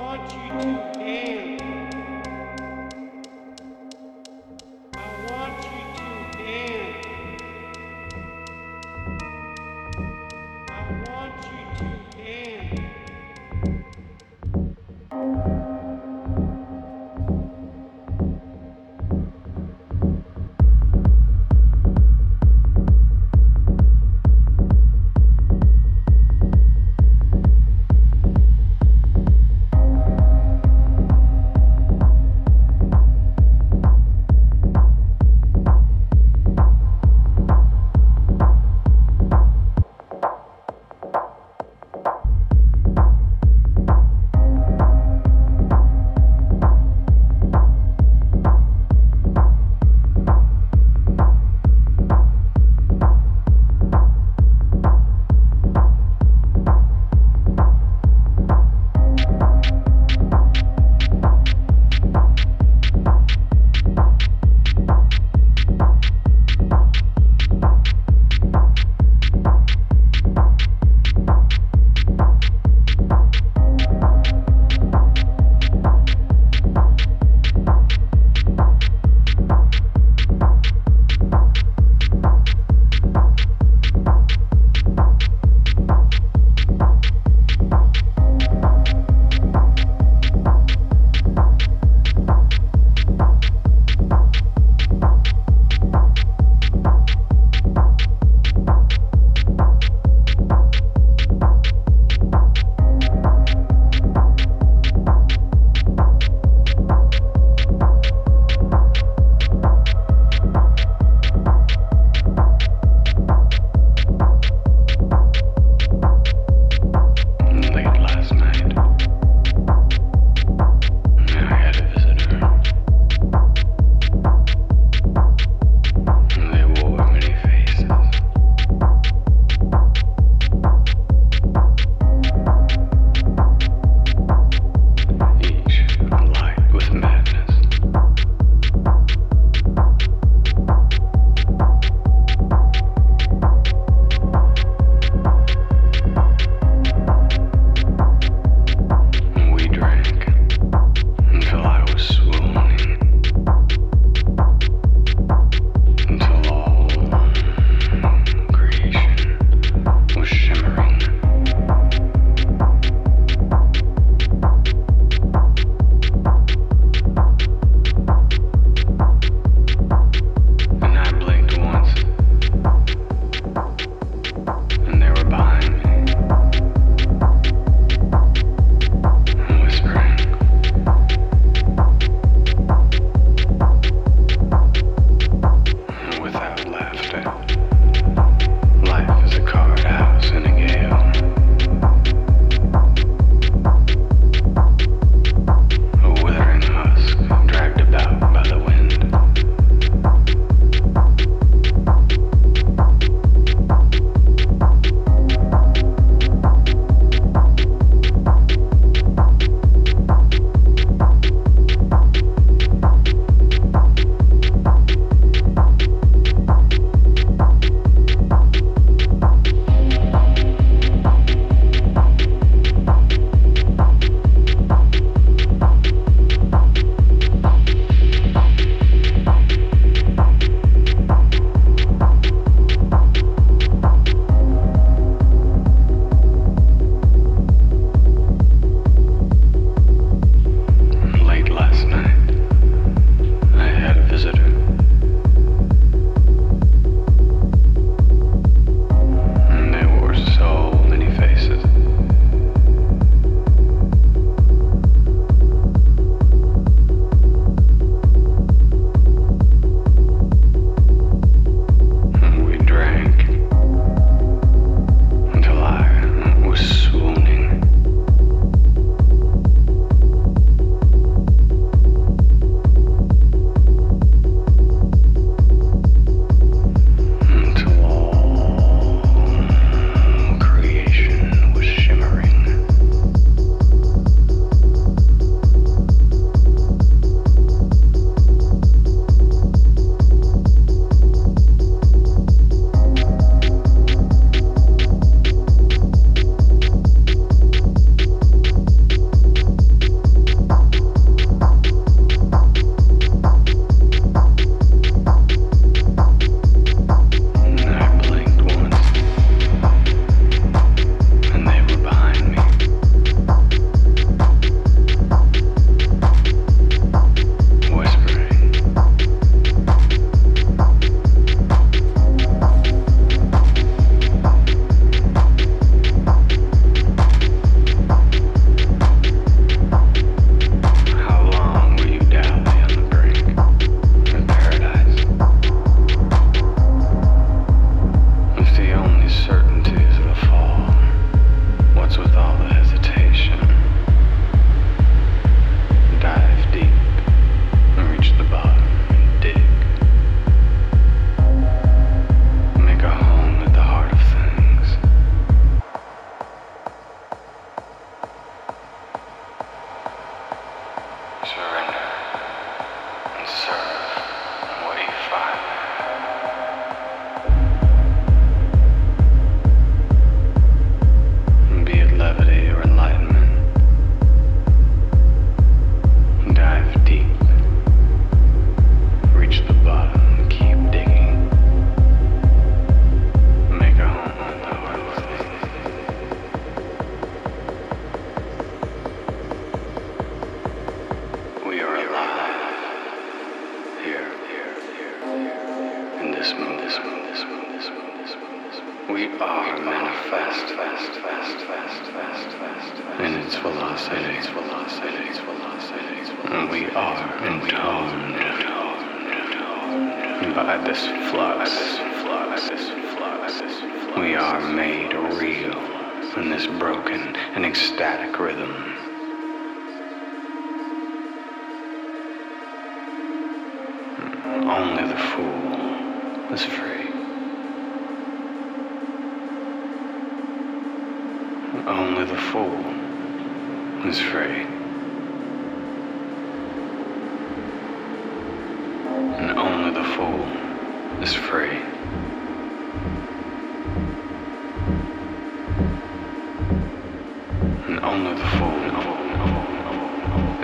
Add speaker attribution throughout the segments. Speaker 1: want you to end.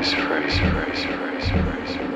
Speaker 2: This phrase, phrase, phrase, phrase.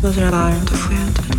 Speaker 2: Those are alarmed if we enter.